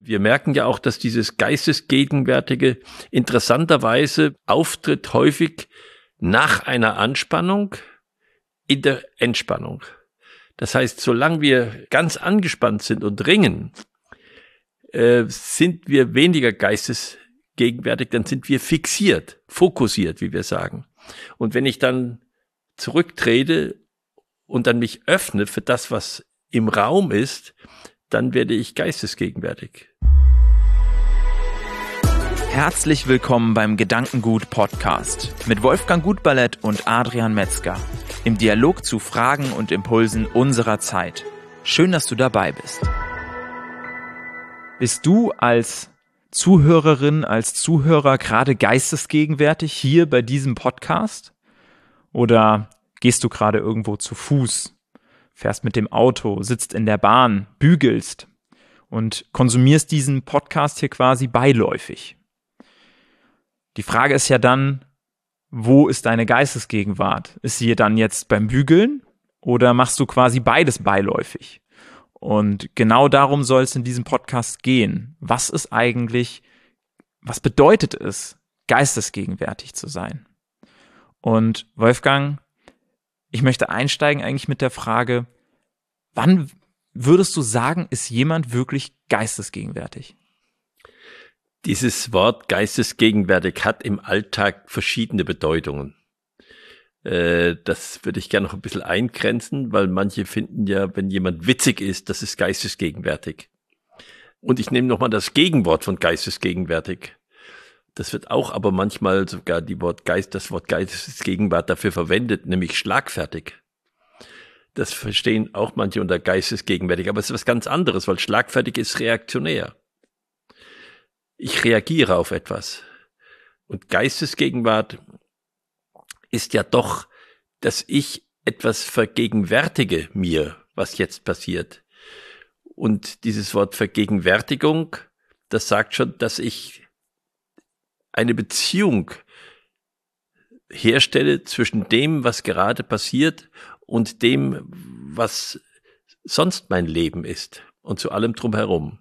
Wir merken ja auch, dass dieses Geistesgegenwärtige interessanterweise auftritt häufig nach einer Anspannung in der Entspannung. Das heißt, solange wir ganz angespannt sind und ringen, äh, sind wir weniger geistesgegenwärtig, dann sind wir fixiert, fokussiert, wie wir sagen. Und wenn ich dann zurücktrete und dann mich öffne für das, was im Raum ist, dann werde ich geistesgegenwärtig. Herzlich willkommen beim Gedankengut Podcast mit Wolfgang Gutballett und Adrian Metzger im Dialog zu Fragen und Impulsen unserer Zeit. Schön, dass du dabei bist. Bist du als Zuhörerin, als Zuhörer gerade geistesgegenwärtig hier bei diesem Podcast? Oder gehst du gerade irgendwo zu Fuß fährst mit dem Auto, sitzt in der Bahn, bügelst und konsumierst diesen Podcast hier quasi beiläufig. Die Frage ist ja dann, wo ist deine Geistesgegenwart? Ist sie dann jetzt beim Bügeln oder machst du quasi beides beiläufig? Und genau darum soll es in diesem Podcast gehen. Was ist eigentlich, was bedeutet es, geistesgegenwärtig zu sein? Und Wolfgang, ich möchte einsteigen eigentlich mit der Frage, wann würdest du sagen, ist jemand wirklich geistesgegenwärtig? Dieses Wort geistesgegenwärtig hat im Alltag verschiedene Bedeutungen. Äh, das würde ich gerne noch ein bisschen eingrenzen, weil manche finden ja, wenn jemand witzig ist, das ist geistesgegenwärtig. Und ich nehme nochmal das Gegenwort von geistesgegenwärtig. Das wird auch aber manchmal sogar die Wort Geist, das Wort Geistesgegenwart dafür verwendet, nämlich schlagfertig. Das verstehen auch manche unter geistesgegenwärtig, aber es ist was ganz anderes, weil schlagfertig ist reaktionär. Ich reagiere auf etwas. Und Geistesgegenwart ist ja doch, dass ich etwas vergegenwärtige mir, was jetzt passiert. Und dieses Wort Vergegenwärtigung, das sagt schon, dass ich eine Beziehung herstelle zwischen dem, was gerade passiert und dem, was sonst mein Leben ist und zu allem drumherum.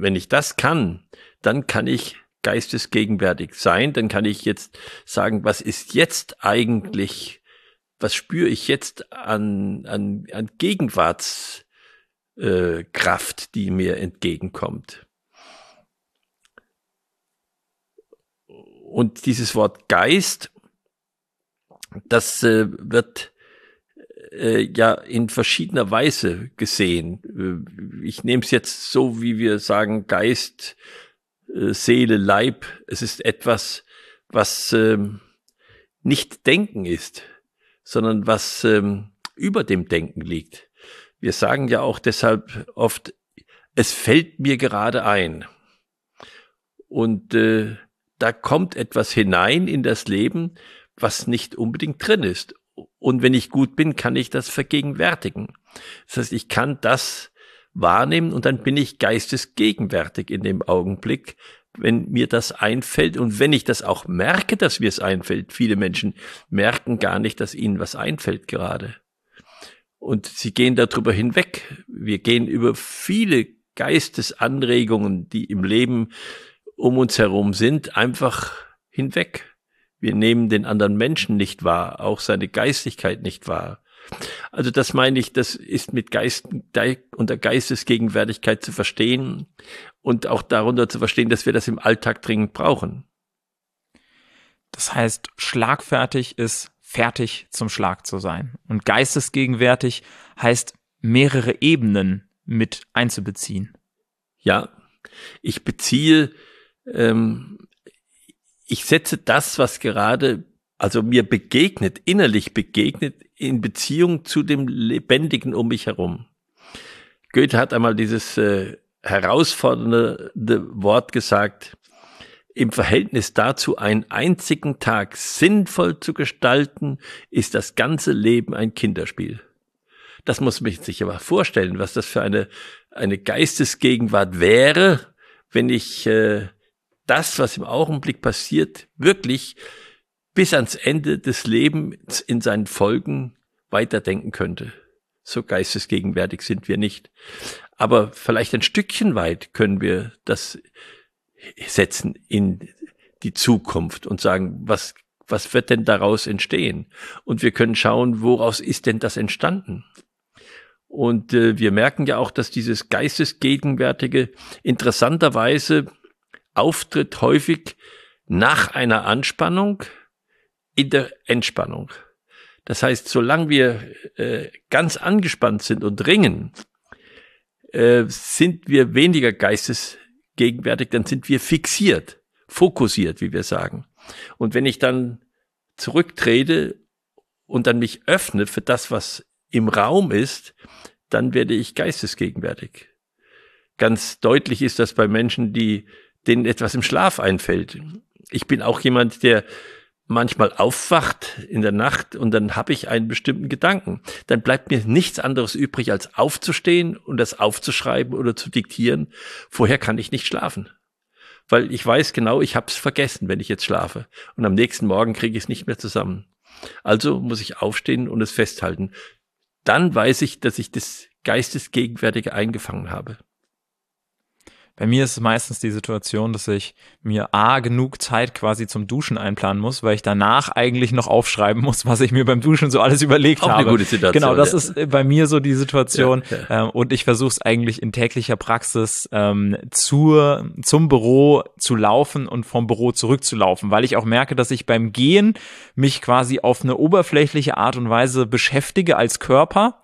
Wenn ich das kann, dann kann ich geistesgegenwärtig sein, dann kann ich jetzt sagen, was ist jetzt eigentlich, was spüre ich jetzt an, an, an Gegenwartskraft, die mir entgegenkommt. Und dieses Wort Geist, das äh, wird äh, ja in verschiedener Weise gesehen. Äh, ich nehme es jetzt so, wie wir sagen, Geist, äh, Seele, Leib. Es ist etwas, was ähm, nicht Denken ist, sondern was ähm, über dem Denken liegt. Wir sagen ja auch deshalb oft, es fällt mir gerade ein. Und äh, da kommt etwas hinein in das Leben, was nicht unbedingt drin ist. Und wenn ich gut bin, kann ich das vergegenwärtigen. Das heißt, ich kann das wahrnehmen und dann bin ich geistesgegenwärtig in dem Augenblick, wenn mir das einfällt und wenn ich das auch merke, dass mir es einfällt. Viele Menschen merken gar nicht, dass ihnen was einfällt gerade. Und sie gehen darüber hinweg. Wir gehen über viele Geistesanregungen, die im Leben um uns herum sind, einfach hinweg. Wir nehmen den anderen Menschen nicht wahr, auch seine Geistigkeit nicht wahr. Also das meine ich, das ist mit Geist unter Geistesgegenwärtigkeit zu verstehen und auch darunter zu verstehen, dass wir das im Alltag dringend brauchen. Das heißt, schlagfertig ist fertig zum Schlag zu sein. Und geistesgegenwärtig heißt mehrere Ebenen mit einzubeziehen. Ja, ich beziehe ähm, ich setze das, was gerade also mir begegnet, innerlich begegnet, in Beziehung zu dem Lebendigen um mich herum. Goethe hat einmal dieses äh, herausfordernde Wort gesagt, im Verhältnis dazu einen einzigen Tag sinnvoll zu gestalten, ist das ganze Leben ein Kinderspiel. Das muss man sich aber vorstellen, was das für eine, eine Geistesgegenwart wäre, wenn ich äh, das, was im Augenblick passiert, wirklich bis ans Ende des Lebens in seinen Folgen weiterdenken könnte. So geistesgegenwärtig sind wir nicht. Aber vielleicht ein Stückchen weit können wir das setzen in die Zukunft und sagen, was, was wird denn daraus entstehen? Und wir können schauen, woraus ist denn das entstanden? Und äh, wir merken ja auch, dass dieses Geistesgegenwärtige interessanterweise auftritt häufig nach einer Anspannung in der Entspannung. Das heißt, solange wir äh, ganz angespannt sind und ringen, äh, sind wir weniger geistesgegenwärtig, dann sind wir fixiert, fokussiert, wie wir sagen. Und wenn ich dann zurücktrete und dann mich öffne für das, was im Raum ist, dann werde ich geistesgegenwärtig. Ganz deutlich ist das bei Menschen, die denen etwas im Schlaf einfällt. Ich bin auch jemand, der manchmal aufwacht in der Nacht und dann habe ich einen bestimmten Gedanken. Dann bleibt mir nichts anderes übrig, als aufzustehen und das aufzuschreiben oder zu diktieren. Vorher kann ich nicht schlafen. Weil ich weiß genau, ich habe es vergessen, wenn ich jetzt schlafe. Und am nächsten Morgen kriege ich es nicht mehr zusammen. Also muss ich aufstehen und es festhalten. Dann weiß ich, dass ich das Geistesgegenwärtige eingefangen habe. Bei mir ist es meistens die Situation, dass ich mir A, genug Zeit quasi zum Duschen einplanen muss, weil ich danach eigentlich noch aufschreiben muss, was ich mir beim Duschen so alles überlegt Auch habe. Eine gute Situation, genau, das ja. ist äh, bei mir so die Situation. Ja, ja. Ähm, und ich versuche es eigentlich in täglicher Praxis ähm, zur, zum Büro zu laufen und vom Büro zurückzulaufen, weil ich auch merke, dass ich beim Gehen mich quasi auf eine oberflächliche Art und Weise beschäftige als Körper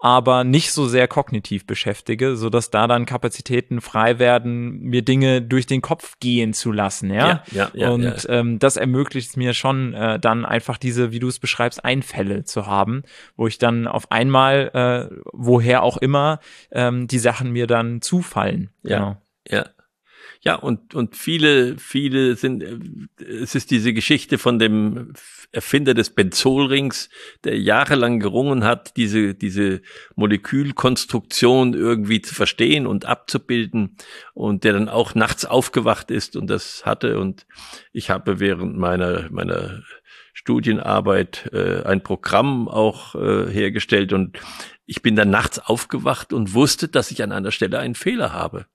aber nicht so sehr kognitiv beschäftige, so dass da dann Kapazitäten frei werden, mir Dinge durch den Kopf gehen zu lassen, ja. Ja, ja, ja, und ja. Ähm, das ermöglicht es mir schon, äh, dann einfach diese, wie du es beschreibst, Einfälle zu haben, wo ich dann auf einmal, äh, woher auch immer, ähm, die Sachen mir dann zufallen. Ja. Genau. Ja. Ja, und, und viele, viele sind, äh, es ist diese Geschichte von dem Erfinder des Benzolrings, der jahrelang gerungen hat, diese, diese Molekülkonstruktion irgendwie zu verstehen und abzubilden und der dann auch nachts aufgewacht ist und das hatte und ich habe während meiner, meiner Studienarbeit äh, ein Programm auch äh, hergestellt und ich bin dann nachts aufgewacht und wusste, dass ich an einer Stelle einen Fehler habe.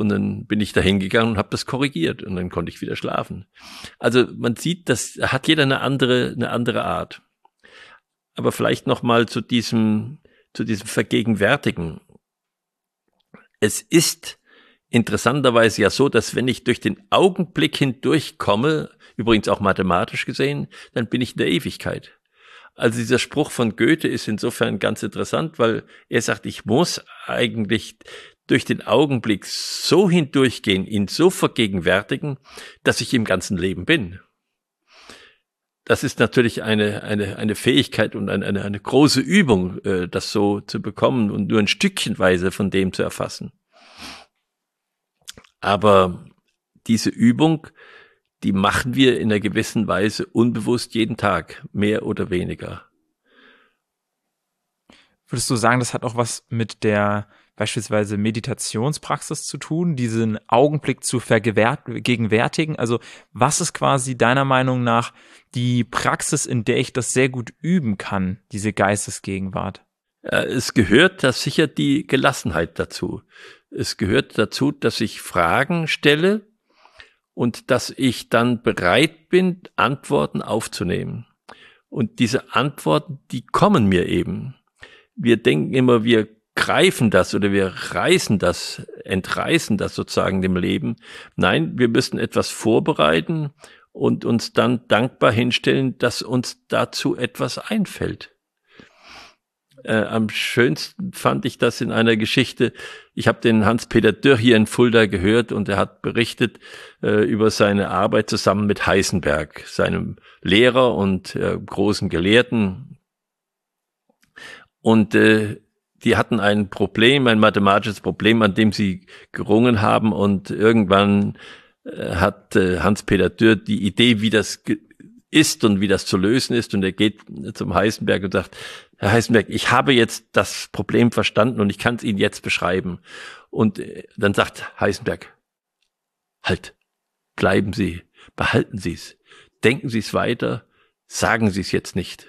Und dann bin ich da hingegangen und habe das korrigiert und dann konnte ich wieder schlafen. Also man sieht, das hat jeder eine andere, eine andere Art. Aber vielleicht noch mal zu diesem, zu diesem Vergegenwärtigen. Es ist interessanterweise ja so, dass wenn ich durch den Augenblick hindurchkomme, übrigens auch mathematisch gesehen, dann bin ich in der Ewigkeit. Also dieser Spruch von Goethe ist insofern ganz interessant, weil er sagt, ich muss eigentlich durch den Augenblick so hindurchgehen, ihn so vergegenwärtigen, dass ich im ganzen Leben bin. Das ist natürlich eine, eine, eine Fähigkeit und eine, eine, eine große Übung, äh, das so zu bekommen und nur ein Stückchenweise von dem zu erfassen. Aber diese Übung, die machen wir in einer gewissen Weise unbewusst jeden Tag, mehr oder weniger. Würdest du sagen, das hat auch was mit der beispielsweise Meditationspraxis zu tun, diesen Augenblick zu vergegenwärtigen? Also was ist quasi deiner Meinung nach die Praxis, in der ich das sehr gut üben kann, diese Geistesgegenwart? Ja, Es gehört da sicher die Gelassenheit dazu. Es gehört dazu, dass ich Fragen stelle und dass ich dann bereit bin, Antworten aufzunehmen. Und diese Antworten, die kommen mir eben. Wir denken immer, wir greifen das oder wir reißen das, entreißen das sozusagen dem Leben. Nein, wir müssen etwas vorbereiten und uns dann dankbar hinstellen, dass uns dazu etwas einfällt. Äh, am schönsten fand ich das in einer Geschichte. Ich habe den Hans-Peter Dürr hier in Fulda gehört und er hat berichtet äh, über seine Arbeit zusammen mit Heisenberg, seinem Lehrer und äh, großen Gelehrten. Und äh, die hatten ein Problem, ein mathematisches Problem, an dem sie gerungen haben und irgendwann äh, hat äh, Hans-Peter Dürr die Idee, wie das ist und wie das zu lösen ist und er geht zum Heisenberg und sagt, Herr Heisenberg, ich habe jetzt das Problem verstanden und ich kann es Ihnen jetzt beschreiben. Und äh, dann sagt Heisenberg, halt, bleiben Sie, behalten Sie es, denken Sie es weiter, sagen Sie es jetzt nicht.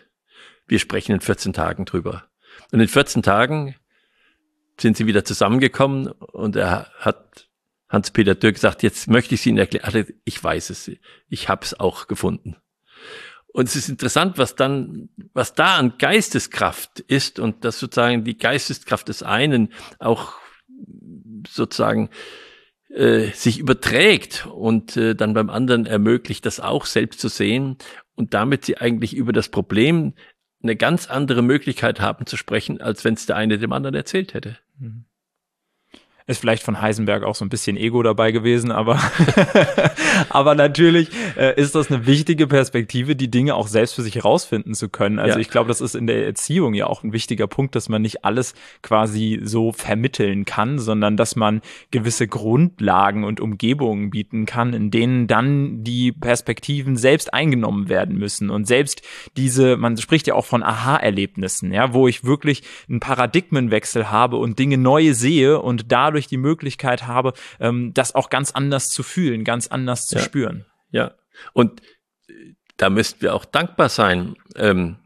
Wir sprechen in 14 Tagen drüber. Und in 14 Tagen sind sie wieder zusammengekommen und er hat Hans-Peter Dürr gesagt, jetzt möchte ich es Ihnen erklären. Ich weiß es, ich habe es auch gefunden. Und es ist interessant, was dann, was da an Geisteskraft ist und dass sozusagen die Geisteskraft des einen auch sozusagen äh, sich überträgt und äh, dann beim anderen ermöglicht, das auch selbst zu sehen und damit sie eigentlich über das Problem eine ganz andere Möglichkeit haben zu sprechen, als wenn es der eine dem anderen erzählt hätte. Mhm. Ist vielleicht von Heisenberg auch so ein bisschen Ego dabei gewesen, aber, aber natürlich äh, ist das eine wichtige Perspektive, die Dinge auch selbst für sich herausfinden zu können. Also ja. ich glaube, das ist in der Erziehung ja auch ein wichtiger Punkt, dass man nicht alles quasi so vermitteln kann, sondern dass man gewisse Grundlagen und Umgebungen bieten kann, in denen dann die Perspektiven selbst eingenommen werden müssen und selbst diese, man spricht ja auch von Aha-Erlebnissen, ja, wo ich wirklich einen Paradigmenwechsel habe und Dinge neu sehe und da dadurch die Möglichkeit habe, ähm, das auch ganz anders zu fühlen, ganz anders zu ja. spüren. Ja, und äh, da müssten wir auch dankbar sein. Ähm,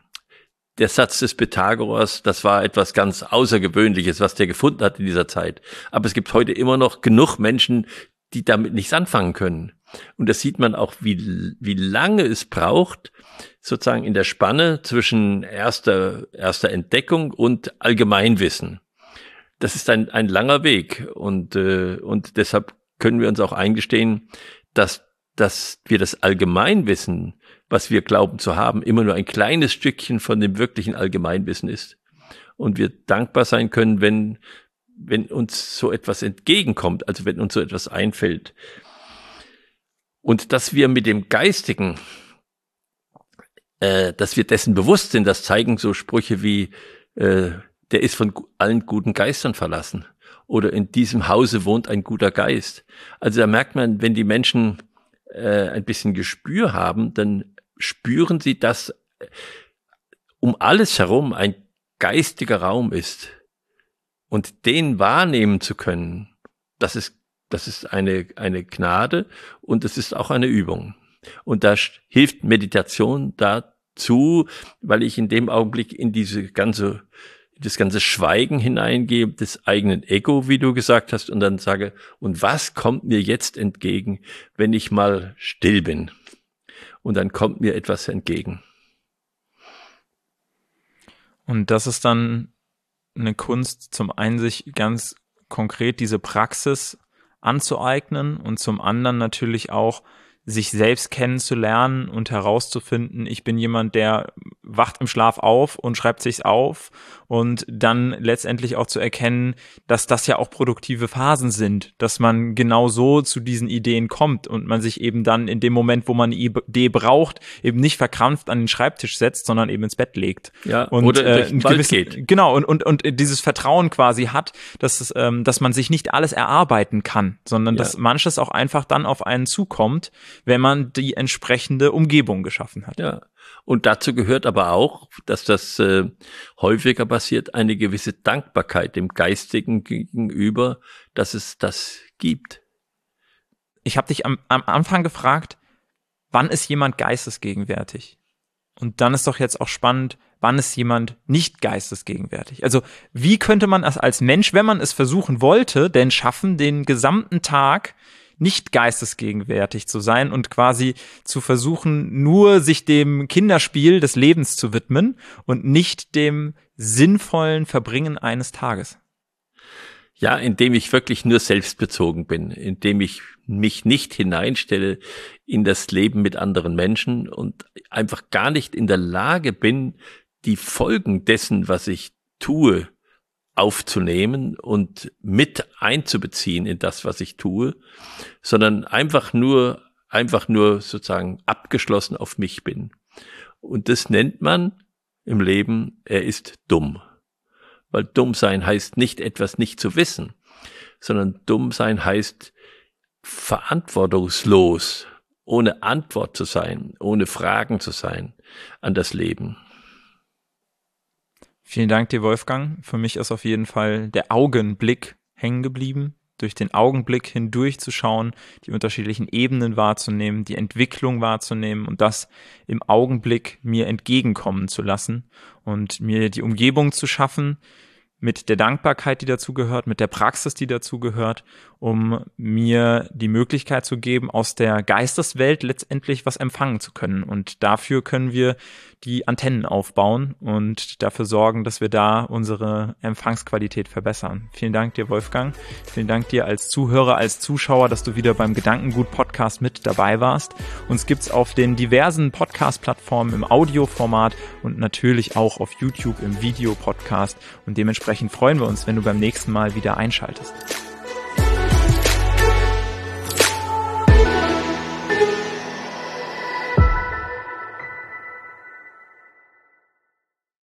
der Satz des Pythagoras, das war etwas ganz Außergewöhnliches, was der gefunden hat in dieser Zeit. Aber es gibt heute immer noch genug Menschen, die damit nichts anfangen können. Und das sieht man auch, wie, wie lange es braucht, sozusagen in der Spanne zwischen erster, erster Entdeckung und Allgemeinwissen das ist ein, ein langer Weg und, äh, und deshalb können wir uns auch eingestehen, dass, dass wir das Allgemeinwissen, was wir glauben zu haben, immer nur ein kleines Stückchen von dem wirklichen Allgemeinwissen ist. Und wir dankbar sein können, wenn, wenn uns so etwas entgegenkommt, also wenn uns so etwas einfällt. Und dass wir mit dem Geistigen, äh, dass wir dessen bewusst sind, das zeigen so Sprüche wie, äh, der ist von allen guten Geistern verlassen. Oder in diesem Hause wohnt ein guter Geist. Also da merkt man, wenn die Menschen äh, ein bisschen Gespür haben, dann spüren sie, dass äh, um alles herum ein geistiger Raum ist. Und den wahrnehmen zu können, das ist, das ist eine, eine Gnade und es ist auch eine Übung. Und da hilft Meditation dazu, weil ich in dem Augenblick in diese ganze das ganze Schweigen hineingehe, des eigenen Ego, wie du gesagt hast, und dann sage, und was kommt mir jetzt entgegen, wenn ich mal still bin? Und dann kommt mir etwas entgegen. Und das ist dann eine Kunst, zum einen sich ganz konkret diese Praxis anzueignen und zum anderen natürlich auch sich selbst kennenzulernen und herauszufinden, ich bin jemand, der wacht im Schlaf auf und schreibt sich's auf und dann letztendlich auch zu erkennen, dass das ja auch produktive Phasen sind, dass man genau so zu diesen Ideen kommt und man sich eben dann in dem Moment, wo man eine Idee braucht, eben nicht verkrampft an den Schreibtisch setzt, sondern eben ins Bett legt. Ja, und, oder äh, ein gewissen, geht. Genau, und, und, und dieses Vertrauen quasi hat, dass, es, ähm, dass man sich nicht alles erarbeiten kann, sondern ja. dass manches auch einfach dann auf einen zukommt, wenn man die entsprechende Umgebung geschaffen hat. Ja. Und dazu gehört aber auch, dass das äh, häufiger passiert, eine gewisse Dankbarkeit dem Geistigen gegenüber, dass es das gibt. Ich habe dich am, am Anfang gefragt, wann ist jemand geistesgegenwärtig? Und dann ist doch jetzt auch spannend, wann ist jemand nicht geistesgegenwärtig? Also wie könnte man es als Mensch, wenn man es versuchen wollte, denn schaffen, den gesamten Tag nicht geistesgegenwärtig zu sein und quasi zu versuchen, nur sich dem Kinderspiel des Lebens zu widmen und nicht dem sinnvollen Verbringen eines Tages. Ja, indem ich wirklich nur selbstbezogen bin, indem ich mich nicht hineinstelle in das Leben mit anderen Menschen und einfach gar nicht in der Lage bin, die Folgen dessen, was ich tue, aufzunehmen und mit einzubeziehen in das, was ich tue, sondern einfach nur, einfach nur sozusagen abgeschlossen auf mich bin. Und das nennt man im Leben, er ist dumm. Weil dumm sein heißt nicht etwas nicht zu wissen, sondern dumm sein heißt verantwortungslos, ohne Antwort zu sein, ohne Fragen zu sein an das Leben. Vielen Dank dir, Wolfgang. Für mich ist auf jeden Fall der Augenblick hängen geblieben. durch den Augenblick hindurchzuschauen, die unterschiedlichen Ebenen wahrzunehmen, die Entwicklung wahrzunehmen und das im Augenblick mir entgegenkommen zu lassen und mir die Umgebung zu schaffen, mit der Dankbarkeit, die dazugehört, mit der Praxis, die dazugehört, um mir die Möglichkeit zu geben, aus der Geisteswelt letztendlich was empfangen zu können. Und dafür können wir die Antennen aufbauen und dafür sorgen, dass wir da unsere Empfangsqualität verbessern. Vielen Dank dir, Wolfgang. Vielen Dank dir als Zuhörer, als Zuschauer, dass du wieder beim Gedankengut-Podcast mit dabei warst. Uns gibt's auf den diversen Podcast-Plattformen im Audioformat und natürlich auch auf YouTube im Videopodcast. Und dementsprechend freuen wir uns, wenn du beim nächsten Mal wieder einschaltest.